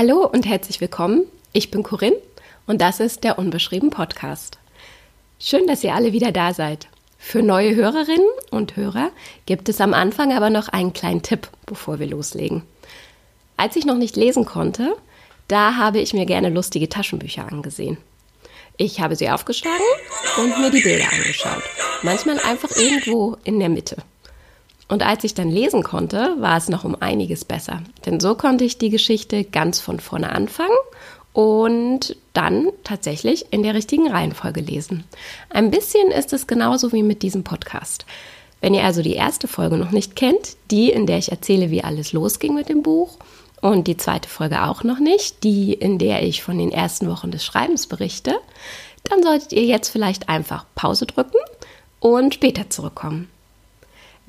Hallo und herzlich willkommen. Ich bin Corinne und das ist der Unbeschrieben Podcast. Schön, dass ihr alle wieder da seid. Für neue Hörerinnen und Hörer gibt es am Anfang aber noch einen kleinen Tipp, bevor wir loslegen. Als ich noch nicht lesen konnte, da habe ich mir gerne lustige Taschenbücher angesehen. Ich habe sie aufgeschlagen und mir die Bilder angeschaut. Manchmal einfach irgendwo in der Mitte. Und als ich dann lesen konnte, war es noch um einiges besser. Denn so konnte ich die Geschichte ganz von vorne anfangen und dann tatsächlich in der richtigen Reihenfolge lesen. Ein bisschen ist es genauso wie mit diesem Podcast. Wenn ihr also die erste Folge noch nicht kennt, die, in der ich erzähle, wie alles losging mit dem Buch, und die zweite Folge auch noch nicht, die, in der ich von den ersten Wochen des Schreibens berichte, dann solltet ihr jetzt vielleicht einfach Pause drücken und später zurückkommen.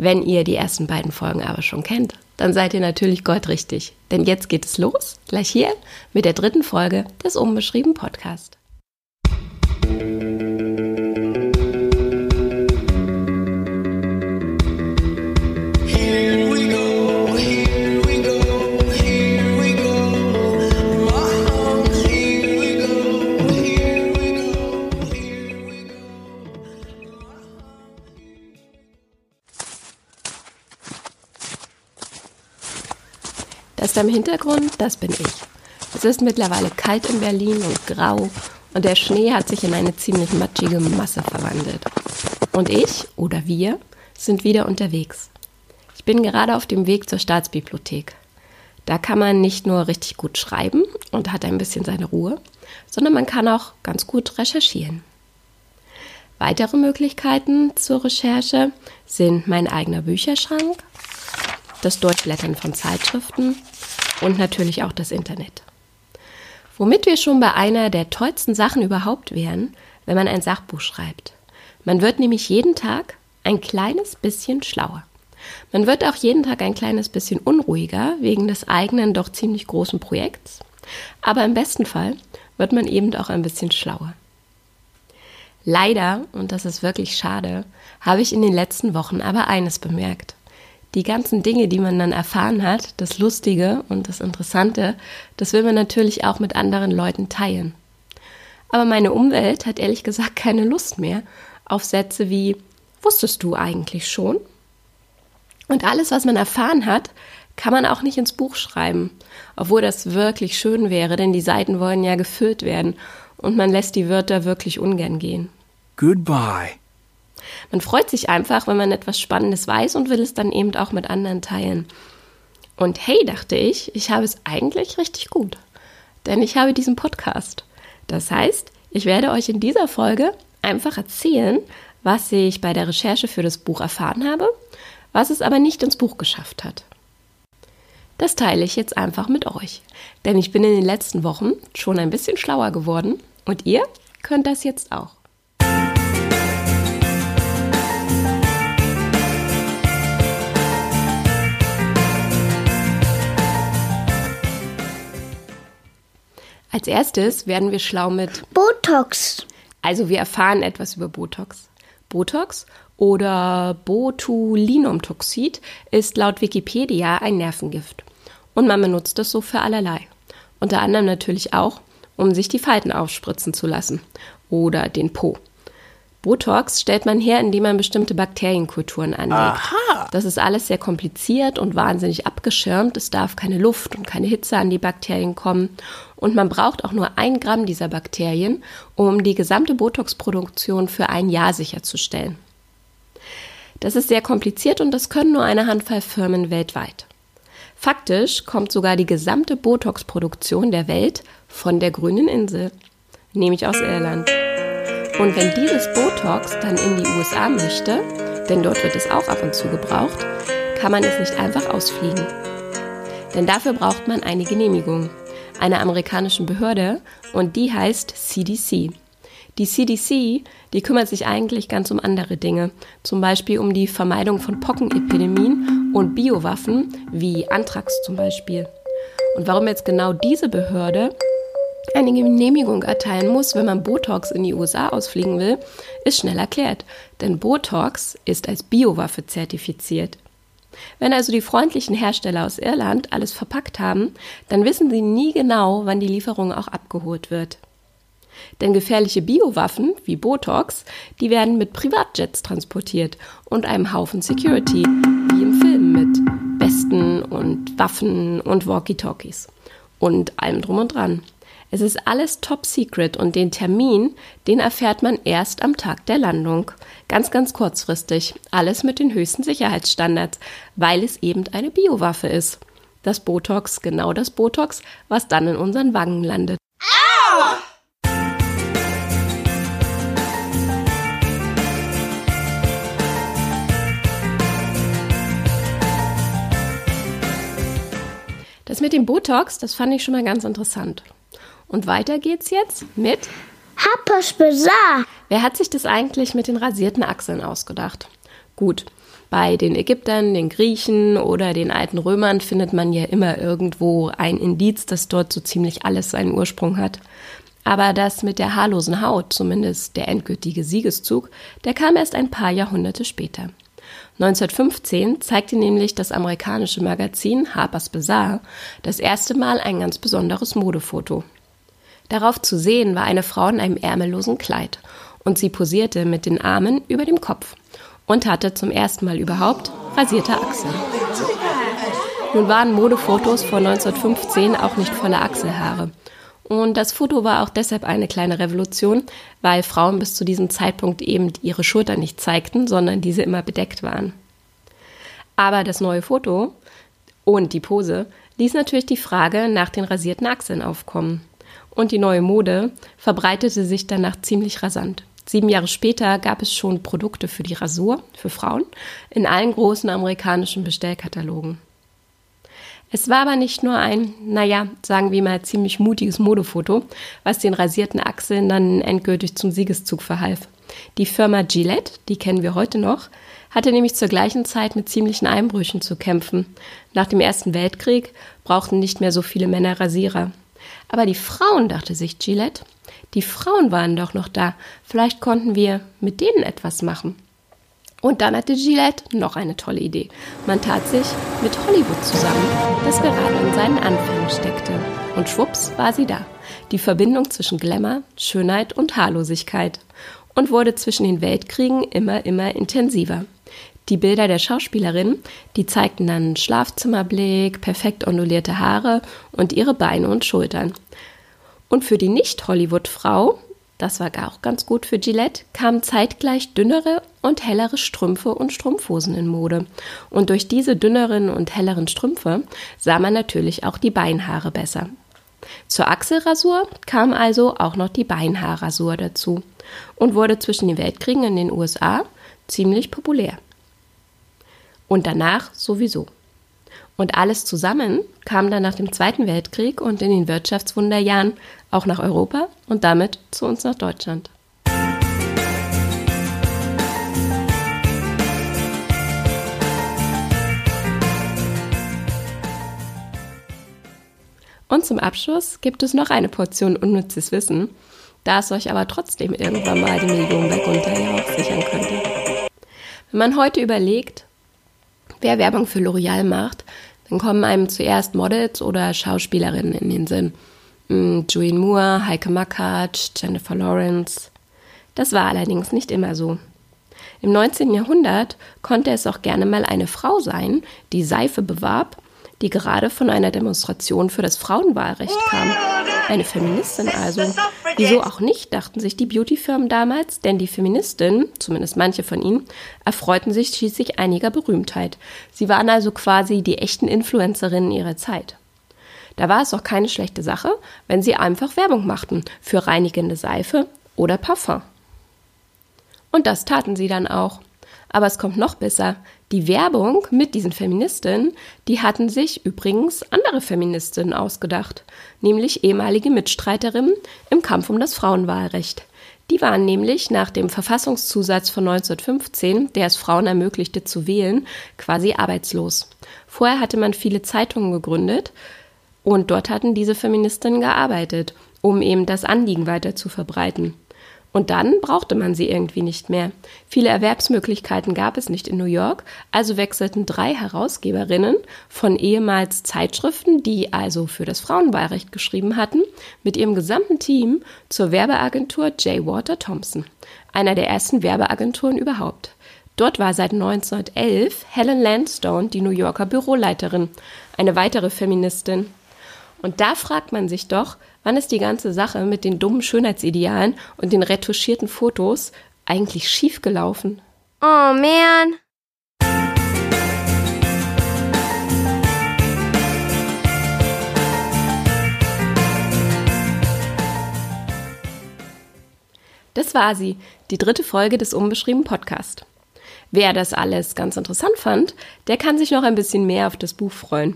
Wenn ihr die ersten beiden Folgen aber schon kennt, dann seid ihr natürlich goldrichtig. Denn jetzt geht es los, gleich hier, mit der dritten Folge des Unbeschrieben Podcast. Da im Hintergrund, das bin ich. Es ist mittlerweile kalt in Berlin und grau und der Schnee hat sich in eine ziemlich matschige Masse verwandelt. Und ich oder wir sind wieder unterwegs. Ich bin gerade auf dem Weg zur Staatsbibliothek. Da kann man nicht nur richtig gut schreiben und hat ein bisschen seine Ruhe, sondern man kann auch ganz gut recherchieren. Weitere Möglichkeiten zur Recherche sind mein eigener Bücherschrank, das Durchblättern von Zeitschriften und natürlich auch das Internet. Womit wir schon bei einer der tollsten Sachen überhaupt wären, wenn man ein Sachbuch schreibt. Man wird nämlich jeden Tag ein kleines bisschen schlauer. Man wird auch jeden Tag ein kleines bisschen unruhiger wegen des eigenen doch ziemlich großen Projekts. Aber im besten Fall wird man eben auch ein bisschen schlauer. Leider, und das ist wirklich schade, habe ich in den letzten Wochen aber eines bemerkt die ganzen Dinge, die man dann erfahren hat, das Lustige und das Interessante, das will man natürlich auch mit anderen Leuten teilen. Aber meine Umwelt hat ehrlich gesagt keine Lust mehr auf Sätze wie Wusstest du eigentlich schon? Und alles, was man erfahren hat, kann man auch nicht ins Buch schreiben, obwohl das wirklich schön wäre, denn die Seiten wollen ja gefüllt werden und man lässt die Wörter wirklich ungern gehen. Goodbye. Man freut sich einfach, wenn man etwas Spannendes weiß und will es dann eben auch mit anderen teilen. Und hey, dachte ich, ich habe es eigentlich richtig gut. Denn ich habe diesen Podcast. Das heißt, ich werde euch in dieser Folge einfach erzählen, was ich bei der Recherche für das Buch erfahren habe, was es aber nicht ins Buch geschafft hat. Das teile ich jetzt einfach mit euch. Denn ich bin in den letzten Wochen schon ein bisschen schlauer geworden und ihr könnt das jetzt auch. Als erstes werden wir schlau mit Botox. Also wir erfahren etwas über Botox. Botox oder Botulinumtoxid ist laut Wikipedia ein Nervengift. Und man benutzt es so für allerlei. Unter anderem natürlich auch, um sich die Falten aufspritzen zu lassen oder den Po. Botox stellt man her, indem man bestimmte Bakterienkulturen anlegt. Aha. Das ist alles sehr kompliziert und wahnsinnig abgeschirmt. Es darf keine Luft und keine Hitze an die Bakterien kommen. Und man braucht auch nur ein Gramm dieser Bakterien, um die gesamte Botox-Produktion für ein Jahr sicherzustellen. Das ist sehr kompliziert und das können nur eine Handvoll Firmen weltweit. Faktisch kommt sogar die gesamte Botox-Produktion der Welt von der grünen Insel, nämlich aus Irland. Und wenn dieses Botox dann in die USA möchte, denn dort wird es auch ab und zu gebraucht, kann man es nicht einfach ausfliegen. Denn dafür braucht man eine Genehmigung einer amerikanischen Behörde und die heißt CDC. Die CDC, die kümmert sich eigentlich ganz um andere Dinge, zum Beispiel um die Vermeidung von Pockenepidemien und Biowaffen wie Anthrax zum Beispiel. Und warum jetzt genau diese Behörde eine Genehmigung erteilen muss, wenn man Botox in die USA ausfliegen will, ist schnell erklärt, denn Botox ist als Biowaffe zertifiziert. Wenn also die freundlichen Hersteller aus Irland alles verpackt haben, dann wissen sie nie genau, wann die Lieferung auch abgeholt wird. Denn gefährliche Biowaffen wie Botox, die werden mit Privatjets transportiert und einem Haufen Security, wie im Film mit Westen und Waffen und Walkie-Talkies und allem drum und dran. Es ist alles top secret und den Termin, den erfährt man erst am Tag der Landung. Ganz, ganz kurzfristig. Alles mit den höchsten Sicherheitsstandards, weil es eben eine Biowaffe ist. Das Botox, genau das Botox, was dann in unseren Wangen landet. Au! Das mit dem Botox, das fand ich schon mal ganz interessant. Und weiter geht's jetzt mit Happers Bizarre. Wer hat sich das eigentlich mit den rasierten Achseln ausgedacht? Gut, bei den Ägyptern, den Griechen oder den alten Römern findet man ja immer irgendwo ein Indiz, dass dort so ziemlich alles seinen Ursprung hat. Aber das mit der haarlosen Haut, zumindest der endgültige Siegeszug, der kam erst ein paar Jahrhunderte später. 1915 zeigte nämlich das amerikanische Magazin Harper's Bazaar das erste Mal ein ganz besonderes Modefoto. Darauf zu sehen war eine Frau in einem ärmellosen Kleid und sie posierte mit den Armen über dem Kopf und hatte zum ersten Mal überhaupt rasierte Achseln. Nun waren Modefotos vor 1915 auch nicht voller Achselhaare. Und das Foto war auch deshalb eine kleine Revolution, weil Frauen bis zu diesem Zeitpunkt eben ihre Schultern nicht zeigten, sondern diese immer bedeckt waren. Aber das neue Foto und die Pose ließ natürlich die Frage nach den rasierten Achseln aufkommen und die neue Mode verbreitete sich danach ziemlich rasant. Sieben Jahre später gab es schon Produkte für die Rasur für Frauen in allen großen amerikanischen Bestellkatalogen. Es war aber nicht nur ein, naja, sagen wir mal, ziemlich mutiges Modefoto, was den rasierten Achseln dann endgültig zum Siegeszug verhalf. Die Firma Gillette, die kennen wir heute noch, hatte nämlich zur gleichen Zeit mit ziemlichen Einbrüchen zu kämpfen. Nach dem Ersten Weltkrieg brauchten nicht mehr so viele Männer Rasierer. Aber die Frauen, dachte sich Gillette, die Frauen waren doch noch da. Vielleicht konnten wir mit denen etwas machen. Und dann hatte Gillette noch eine tolle Idee. Man tat sich mit Hollywood zusammen, das gerade in seinen Anfängen steckte. Und schwupps war sie da. Die Verbindung zwischen Glamour, Schönheit und Haarlosigkeit. Und wurde zwischen den Weltkriegen immer, immer intensiver. Die Bilder der Schauspielerin, die zeigten dann Schlafzimmerblick, perfekt ondulierte Haare und ihre Beine und Schultern. Und für die Nicht-Hollywood-Frau, das war auch ganz gut für Gillette, kamen zeitgleich dünnere und hellere Strümpfe und Strumpfhosen in Mode. Und durch diese dünneren und helleren Strümpfe sah man natürlich auch die Beinhaare besser. Zur Achselrasur kam also auch noch die Beinhaarrasur dazu und wurde zwischen den Weltkriegen in den USA ziemlich populär und danach sowieso. Und alles zusammen kam dann nach dem Zweiten Weltkrieg und in den Wirtschaftswunderjahren auch nach Europa und damit zu uns nach Deutschland. Und zum Abschluss gibt es noch eine Portion unnützes Wissen, da es euch aber trotzdem irgendwann mal die Millionen bei Gunther ja auch sichern könnte. Wenn man heute überlegt, wer Werbung für L'Oreal macht, dann kommen einem zuerst Models oder Schauspielerinnen in den Sinn. Hm, Julianne Moore, Heike Makatsch, Jennifer Lawrence. Das war allerdings nicht immer so. Im 19. Jahrhundert konnte es auch gerne mal eine Frau sein, die Seife bewarb, die gerade von einer Demonstration für das Frauenwahlrecht kam. Eine Feministin also. Wieso auch nicht, dachten sich die Beautyfirmen damals, denn die Feministinnen, zumindest manche von ihnen, erfreuten sich schließlich einiger Berühmtheit. Sie waren also quasi die echten Influencerinnen ihrer Zeit. Da war es auch keine schlechte Sache, wenn sie einfach Werbung machten für reinigende Seife oder Parfum. Und das taten sie dann auch. Aber es kommt noch besser. Die Werbung mit diesen Feministinnen, die hatten sich übrigens andere Feministinnen ausgedacht, nämlich ehemalige Mitstreiterinnen im Kampf um das Frauenwahlrecht. Die waren nämlich nach dem Verfassungszusatz von 1915, der es Frauen ermöglichte zu wählen, quasi arbeitslos. Vorher hatte man viele Zeitungen gegründet und dort hatten diese Feministinnen gearbeitet, um eben das Anliegen weiter zu verbreiten. Und dann brauchte man sie irgendwie nicht mehr. Viele Erwerbsmöglichkeiten gab es nicht in New York, also wechselten drei Herausgeberinnen von ehemals Zeitschriften, die also für das Frauenwahlrecht geschrieben hatten, mit ihrem gesamten Team zur Werbeagentur J. Water Thompson, einer der ersten Werbeagenturen überhaupt. Dort war seit 1911 Helen Landstone die New Yorker Büroleiterin, eine weitere Feministin. Und da fragt man sich doch, wann ist die ganze Sache mit den dummen Schönheitsidealen und den retuschierten Fotos eigentlich schiefgelaufen? Oh man. Das war sie, die dritte Folge des Unbeschrieben Podcast. Wer das alles ganz interessant fand, der kann sich noch ein bisschen mehr auf das Buch freuen.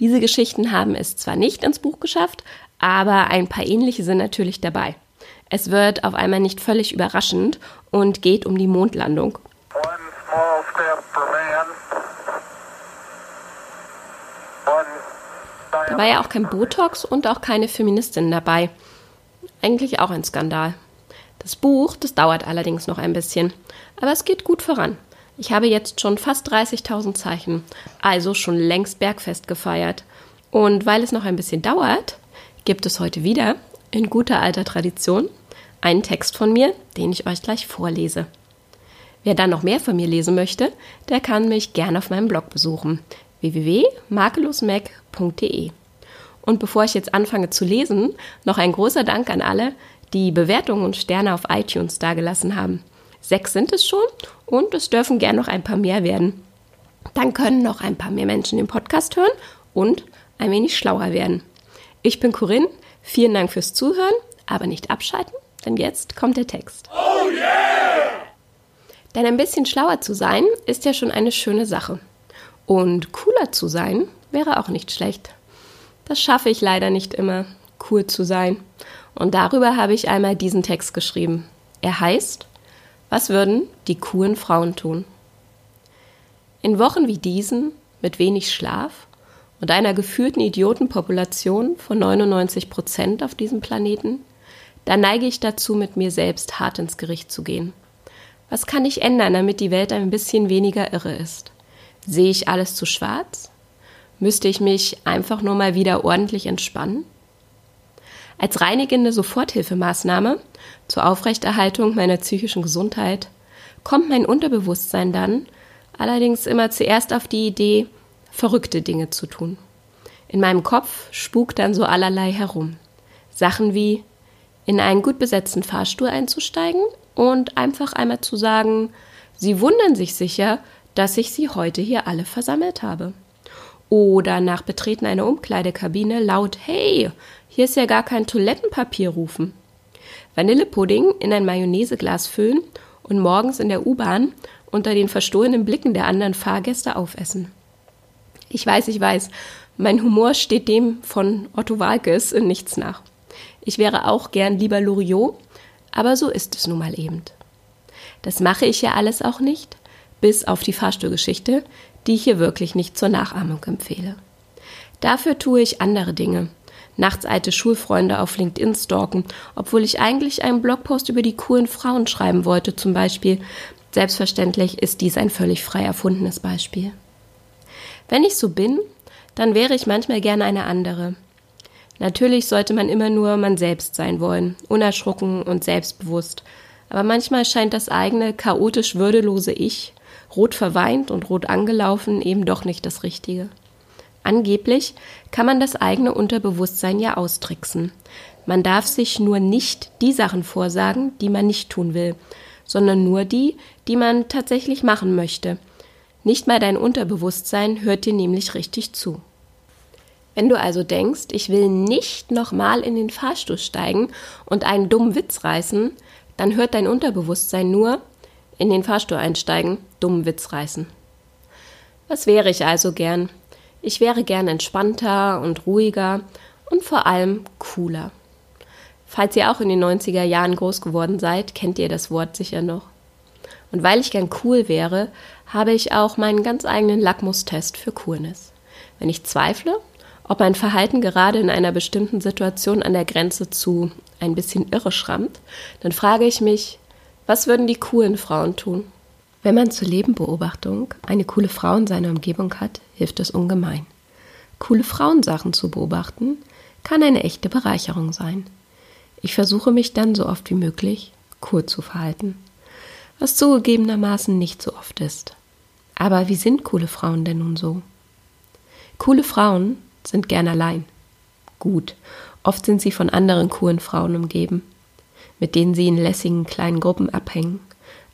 Diese Geschichten haben es zwar nicht ins Buch geschafft, aber ein paar ähnliche sind natürlich dabei. Es wird auf einmal nicht völlig überraschend und geht um die Mondlandung. Da war ja auch kein Botox und auch keine Feministin dabei. Eigentlich auch ein Skandal. Das Buch, das dauert allerdings noch ein bisschen, aber es geht gut voran. Ich habe jetzt schon fast 30.000 Zeichen, also schon längst Bergfest gefeiert. Und weil es noch ein bisschen dauert, gibt es heute wieder, in guter alter Tradition, einen Text von mir, den ich euch gleich vorlese. Wer dann noch mehr von mir lesen möchte, der kann mich gerne auf meinem Blog besuchen www.makelosmac.de. Und bevor ich jetzt anfange zu lesen, noch ein großer Dank an alle, die Bewertungen und Sterne auf iTunes dagelassen haben. Sechs sind es schon und es dürfen gern noch ein paar mehr werden. Dann können noch ein paar mehr Menschen den Podcast hören und ein wenig schlauer werden. Ich bin Corinne, vielen Dank fürs Zuhören, aber nicht abschalten, denn jetzt kommt der Text. Oh yeah! Denn ein bisschen schlauer zu sein ist ja schon eine schöne Sache. Und cooler zu sein wäre auch nicht schlecht. Das schaffe ich leider nicht immer, cool zu sein. Und darüber habe ich einmal diesen Text geschrieben. Er heißt was würden die coolen Frauen tun? In Wochen wie diesen, mit wenig Schlaf und einer gefühlten Idiotenpopulation von 99 Prozent auf diesem Planeten, da neige ich dazu, mit mir selbst hart ins Gericht zu gehen. Was kann ich ändern, damit die Welt ein bisschen weniger irre ist? Sehe ich alles zu schwarz? Müsste ich mich einfach nur mal wieder ordentlich entspannen? Als reinigende Soforthilfemaßnahme zur Aufrechterhaltung meiner psychischen Gesundheit kommt mein Unterbewusstsein dann allerdings immer zuerst auf die Idee, verrückte Dinge zu tun. In meinem Kopf spukt dann so allerlei herum. Sachen wie in einen gut besetzten Fahrstuhl einzusteigen und einfach einmal zu sagen, Sie wundern sich sicher, dass ich Sie heute hier alle versammelt habe. Oder nach Betreten einer Umkleidekabine laut Hey, hier ist ja gar kein Toilettenpapier rufen. Vanillepudding in ein Mayonnaiseglas füllen und morgens in der U-Bahn unter den verstohlenen Blicken der anderen Fahrgäste aufessen. Ich weiß, ich weiß, mein Humor steht dem von Otto Walkes in nichts nach. Ich wäre auch gern lieber Loriot, aber so ist es nun mal eben. Das mache ich ja alles auch nicht, bis auf die Fahrstuhlgeschichte, die ich hier wirklich nicht zur Nachahmung empfehle. Dafür tue ich andere Dinge, nachts alte Schulfreunde auf LinkedIn stalken, obwohl ich eigentlich einen Blogpost über die coolen Frauen schreiben wollte, zum Beispiel. Selbstverständlich ist dies ein völlig frei erfundenes Beispiel. Wenn ich so bin, dann wäre ich manchmal gerne eine andere. Natürlich sollte man immer nur man selbst sein wollen, unerschrocken und selbstbewusst. Aber manchmal scheint das eigene, chaotisch würdelose Ich, rot verweint und rot angelaufen, eben doch nicht das Richtige. Angeblich kann man das eigene Unterbewusstsein ja austricksen. Man darf sich nur nicht die Sachen vorsagen, die man nicht tun will, sondern nur die, die man tatsächlich machen möchte. Nicht mal dein Unterbewusstsein hört dir nämlich richtig zu. Wenn du also denkst, ich will nicht nochmal in den Fahrstuhl steigen und einen dummen Witz reißen, dann hört dein Unterbewusstsein nur in den Fahrstuhl einsteigen, dummen Witz reißen. Was wäre ich also gern? Ich wäre gern entspannter und ruhiger und vor allem cooler. Falls ihr auch in den 90er Jahren groß geworden seid, kennt ihr das Wort sicher noch. Und weil ich gern cool wäre, habe ich auch meinen ganz eigenen Lackmustest für Coolness. Wenn ich zweifle, ob mein Verhalten gerade in einer bestimmten Situation an der Grenze zu ein bisschen irre schrammt, dann frage ich mich, was würden die coolen Frauen tun? Wenn man zur Lebenbeobachtung eine coole Frau in seiner Umgebung hat, hilft es ungemein. Coole Frauensachen zu beobachten, kann eine echte Bereicherung sein. Ich versuche mich dann so oft wie möglich cool zu verhalten, was zugegebenermaßen nicht so oft ist. Aber wie sind coole Frauen denn nun so? Coole Frauen sind gern allein. Gut, oft sind sie von anderen coolen Frauen umgeben, mit denen sie in lässigen kleinen Gruppen abhängen.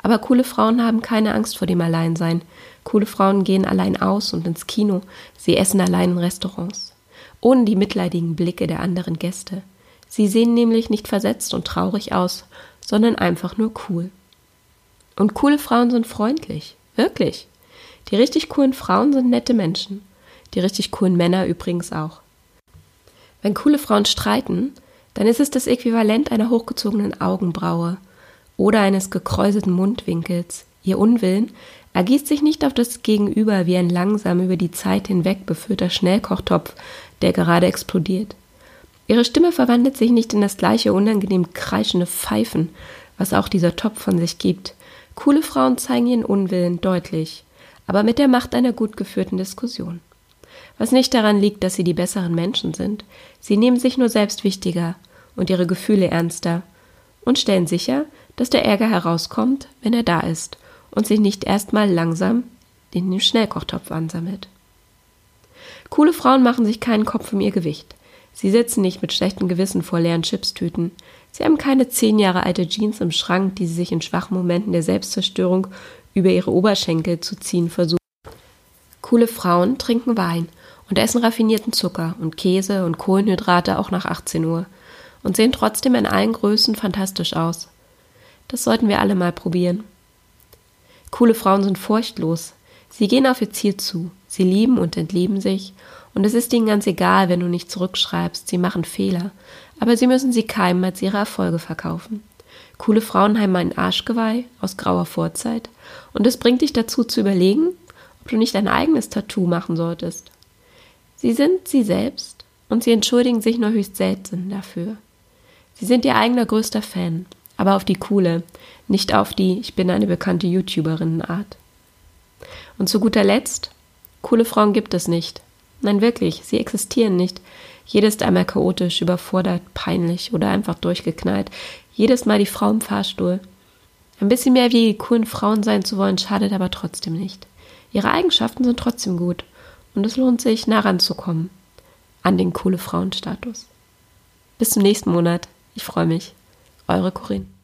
Aber coole Frauen haben keine Angst vor dem Alleinsein. Coole Frauen gehen allein aus und ins Kino, sie essen allein in Restaurants, ohne die mitleidigen Blicke der anderen Gäste. Sie sehen nämlich nicht versetzt und traurig aus, sondern einfach nur cool. Und coole Frauen sind freundlich, wirklich. Die richtig coolen Frauen sind nette Menschen. Die richtig coolen Männer übrigens auch. Wenn coole Frauen streiten, dann ist es das Äquivalent einer hochgezogenen Augenbraue oder eines gekräuselten Mundwinkels. Ihr Unwillen ergießt sich nicht auf das Gegenüber wie ein langsam über die Zeit hinweg befüllter Schnellkochtopf, der gerade explodiert. Ihre Stimme verwandelt sich nicht in das gleiche unangenehm kreischende Pfeifen, was auch dieser Topf von sich gibt. Coole Frauen zeigen ihren Unwillen deutlich, aber mit der Macht einer gut geführten Diskussion. Was nicht daran liegt, dass sie die besseren Menschen sind. Sie nehmen sich nur selbst wichtiger und ihre Gefühle ernster und stellen sicher, dass der Ärger herauskommt, wenn er da ist und sich nicht erstmal langsam in den Schnellkochtopf ansammelt. Coole Frauen machen sich keinen Kopf um ihr Gewicht. Sie sitzen nicht mit schlechtem Gewissen vor leeren Chipstüten. Sie haben keine zehn Jahre alte Jeans im Schrank, die sie sich in schwachen Momenten der Selbstzerstörung über ihre Oberschenkel zu ziehen versuchen. Coole Frauen trinken Wein und essen raffinierten Zucker und Käse und Kohlenhydrate auch nach 18 Uhr und sehen trotzdem in allen Größen fantastisch aus. Das sollten wir alle mal probieren. Coole Frauen sind furchtlos. Sie gehen auf ihr Ziel zu. Sie lieben und entlieben sich. Und es ist ihnen ganz egal, wenn du nicht zurückschreibst. Sie machen Fehler. Aber sie müssen sie keimen als ihre Erfolge verkaufen. Coole Frauen haben ein Arschgeweih aus grauer Vorzeit. Und es bringt dich dazu zu überlegen, ob du nicht ein eigenes Tattoo machen solltest. Sie sind sie selbst und sie entschuldigen sich nur höchst selten dafür. Sie sind ihr eigener größter Fan, aber auf die coole, nicht auf die ich bin eine bekannte YouTuberin Art. Und zu guter Letzt, coole Frauen gibt es nicht. Nein, wirklich, sie existieren nicht. Jedes ist einmal chaotisch, überfordert, peinlich oder einfach durchgeknallt. Jedes Mal die Frau im Fahrstuhl. Ein bisschen mehr wie die coolen Frauen sein zu wollen, schadet aber trotzdem nicht. Ihre Eigenschaften sind trotzdem gut und es lohnt sich, nah ranzukommen an den coole Frauenstatus. Bis zum nächsten Monat. Ich freue mich. Eure Corinne.